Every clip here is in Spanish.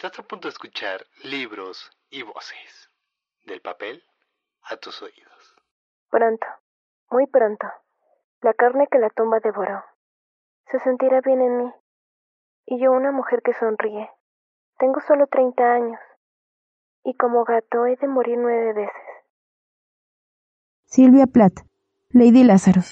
Estás a punto de escuchar libros y voces. Del papel a tus oídos. Pronto, muy pronto, la carne que la tumba devoró se sentirá bien en mí. Y yo una mujer que sonríe. Tengo solo 30 años. Y como gato he de morir nueve veces. Silvia Plath, Lady Lázaro.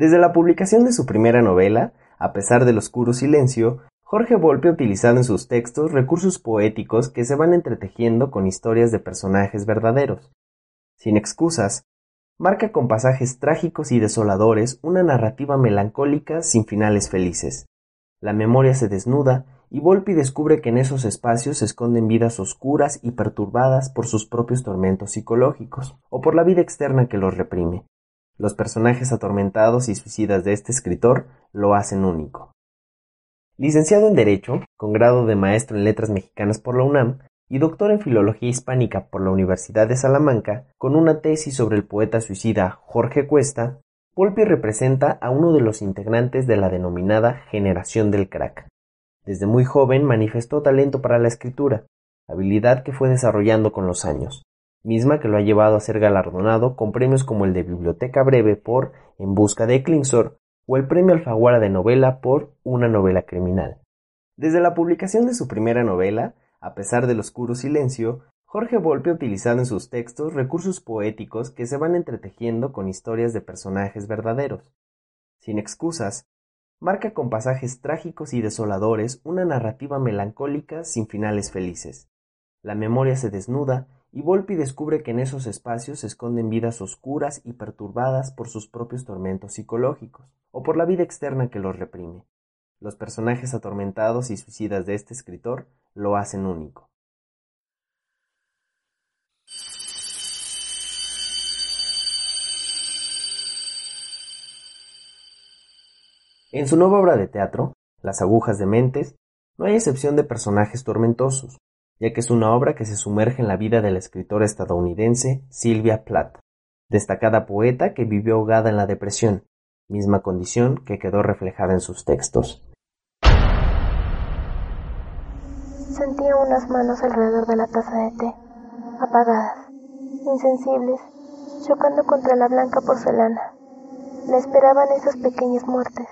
Desde la publicación de su primera novela, A pesar del oscuro silencio, Jorge Volpe ha utilizado en sus textos recursos poéticos que se van entretejiendo con historias de personajes verdaderos. Sin excusas, marca con pasajes trágicos y desoladores una narrativa melancólica sin finales felices. La memoria se desnuda y Volpi descubre que en esos espacios se esconden vidas oscuras y perturbadas por sus propios tormentos psicológicos o por la vida externa que los reprime. Los personajes atormentados y suicidas de este escritor lo hacen único. Licenciado en Derecho, con grado de maestro en Letras Mexicanas por la UNAM y doctor en Filología Hispánica por la Universidad de Salamanca, con una tesis sobre el poeta suicida Jorge Cuesta, Volpi representa a uno de los integrantes de la denominada generación del crack. Desde muy joven manifestó talento para la escritura, habilidad que fue desarrollando con los años misma que lo ha llevado a ser galardonado con premios como el de Biblioteca Breve por En busca de Klingsor o el premio Alfaguara de novela por Una novela criminal. Desde la publicación de su primera novela, A pesar del oscuro silencio, Jorge Volpe ha utilizado en sus textos recursos poéticos que se van entretejiendo con historias de personajes verdaderos. Sin excusas, marca con pasajes trágicos y desoladores una narrativa melancólica sin finales felices. La memoria se desnuda y Volpi descubre que en esos espacios se esconden vidas oscuras y perturbadas por sus propios tormentos psicológicos, o por la vida externa que los reprime. Los personajes atormentados y suicidas de este escritor lo hacen único. En su nueva obra de teatro, Las agujas de mentes, no hay excepción de personajes tormentosos, ya que es una obra que se sumerge en la vida de la escritora estadounidense Sylvia Plath, destacada poeta que vivió ahogada en la depresión, misma condición que quedó reflejada en sus textos. Sentía unas manos alrededor de la taza de té, apagadas, insensibles, chocando contra la blanca porcelana. Le esperaban esas pequeñas muertes.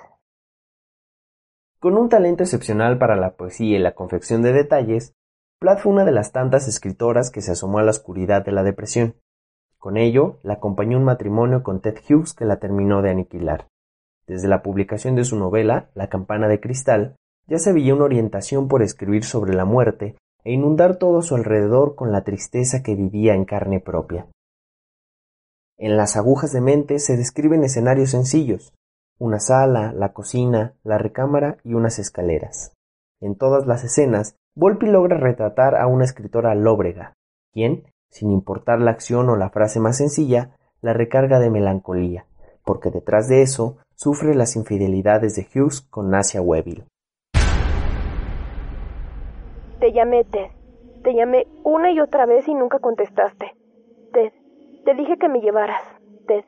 Con un talento excepcional para la poesía y la confección de detalles, Plath fue una de las tantas escritoras que se asomó a la oscuridad de la depresión. Con ello, la acompañó un matrimonio con Ted Hughes que la terminó de aniquilar. Desde la publicación de su novela, La campana de cristal, ya se veía una orientación por escribir sobre la muerte e inundar todo su alrededor con la tristeza que vivía en carne propia. En las agujas de mente se describen escenarios sencillos, una sala, la cocina, la recámara y unas escaleras. En todas las escenas Volpi logra retratar a una escritora lóbrega, quien, sin importar la acción o la frase más sencilla, la recarga de melancolía, porque detrás de eso sufre las infidelidades de Hughes con Nasia Weville. Te llamé, Ted. Te llamé una y otra vez y nunca contestaste. Ted, te dije que me llevaras. Ted,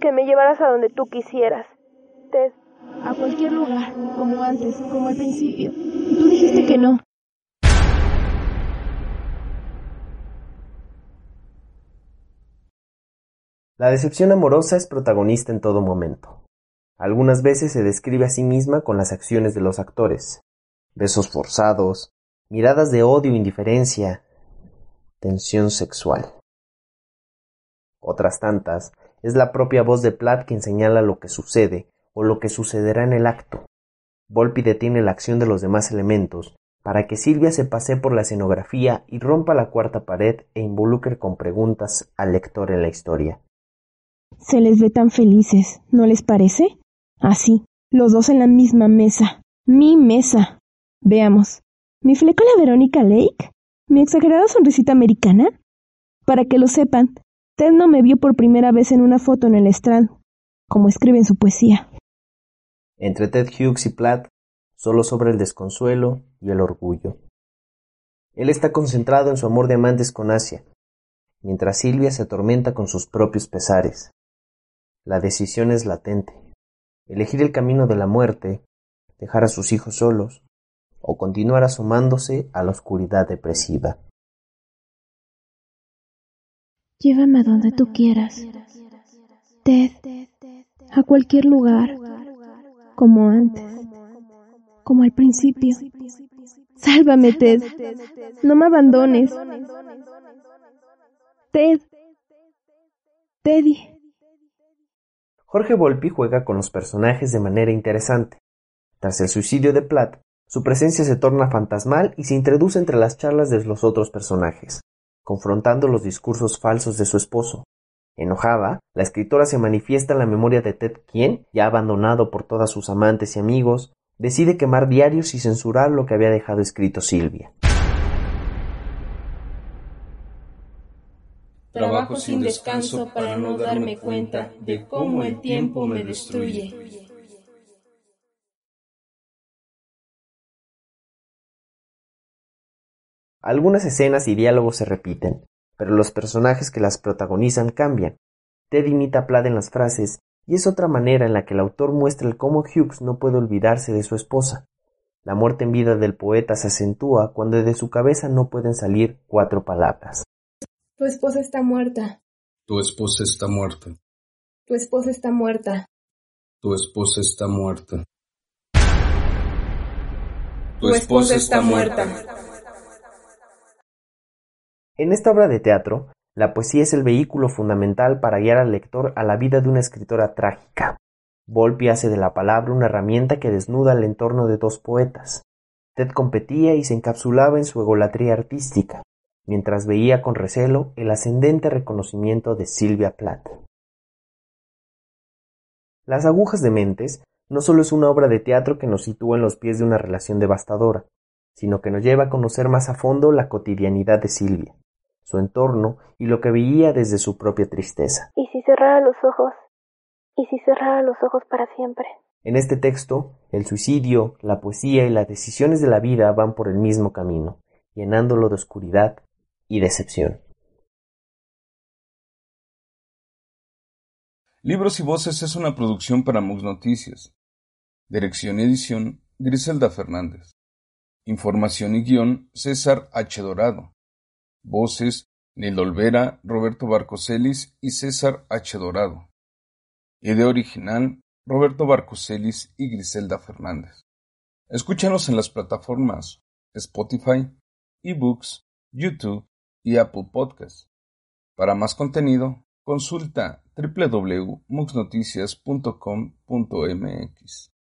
que me llevaras a donde tú quisieras. Ted. A cualquier lugar, como antes, como al principio. Y tú dijiste que no. La decepción amorosa es protagonista en todo momento. Algunas veces se describe a sí misma con las acciones de los actores. Besos forzados, miradas de odio e indiferencia, tensión sexual. Otras tantas, es la propia voz de Platt quien señala lo que sucede o lo que sucederá en el acto. Volpi detiene la acción de los demás elementos para que Silvia se pase por la escenografía y rompa la cuarta pared e involucre con preguntas al lector en la historia. Se les ve tan felices, ¿no les parece? Así, los dos en la misma mesa. Mi mesa. Veamos. ¿Mi fleco la Verónica Lake? ¿Mi exagerada sonrisita americana? Para que lo sepan, Ted no me vio por primera vez en una foto en el Strand, como escribe en su poesía. Entre Ted Hughes y Platt, solo sobra el desconsuelo y el orgullo. Él está concentrado en su amor de amantes con Asia, mientras Silvia se atormenta con sus propios pesares. La decisión es latente. Elegir el camino de la muerte, dejar a sus hijos solos, o continuar asomándose a la oscuridad depresiva. Llévame a donde tú quieras. Ted, a cualquier lugar, como antes, como al principio. Sálvame, Ted. No me abandones. Ted. Teddy. Jorge Volpi juega con los personajes de manera interesante. Tras el suicidio de Platt, su presencia se torna fantasmal y se introduce entre las charlas de los otros personajes, confrontando los discursos falsos de su esposo. Enojada, la escritora se manifiesta en la memoria de Ted, quien, ya abandonado por todas sus amantes y amigos, decide quemar diarios y censurar lo que había dejado escrito Silvia. Trabajo sin descanso para no darme cuenta de cómo el tiempo me destruye. Algunas escenas y diálogos se repiten, pero los personajes que las protagonizan cambian. Ted imita a Platt en las frases, y es otra manera en la que el autor muestra el cómo Hughes no puede olvidarse de su esposa. La muerte en vida del poeta se acentúa cuando de su cabeza no pueden salir cuatro palabras. Tu esposa está muerta. Tu esposa está muerta. Tu esposa está muerta. Tu esposa está muerta. Tu esposa está muerta. En esta obra de teatro, la poesía es el vehículo fundamental para guiar al lector a la vida de una escritora trágica. Volpi hace de la palabra una herramienta que desnuda el entorno de dos poetas. Ted competía y se encapsulaba en su egolatría artística, mientras veía con recelo el ascendente reconocimiento de Silvia Plath. Las agujas de mentes no solo es una obra de teatro que nos sitúa en los pies de una relación devastadora, sino que nos lleva a conocer más a fondo la cotidianidad de Silvia su entorno y lo que veía desde su propia tristeza. ¿Y si cerrara los ojos? ¿Y si cerrara los ojos para siempre? En este texto, el suicidio, la poesía y las decisiones de la vida van por el mismo camino, llenándolo de oscuridad y decepción. Libros y Voces es una producción para MUX Noticias. Dirección y edición, Griselda Fernández. Información y guion, César H. Dorado. Voces: Nilda Olvera, Roberto Barcocelis y César H. Dorado. Idea original: Roberto Barcocelis y Griselda Fernández. Escúchanos en las plataformas Spotify, eBooks, YouTube y Apple Podcasts. Para más contenido, consulta www.muxnoticias.com.mx.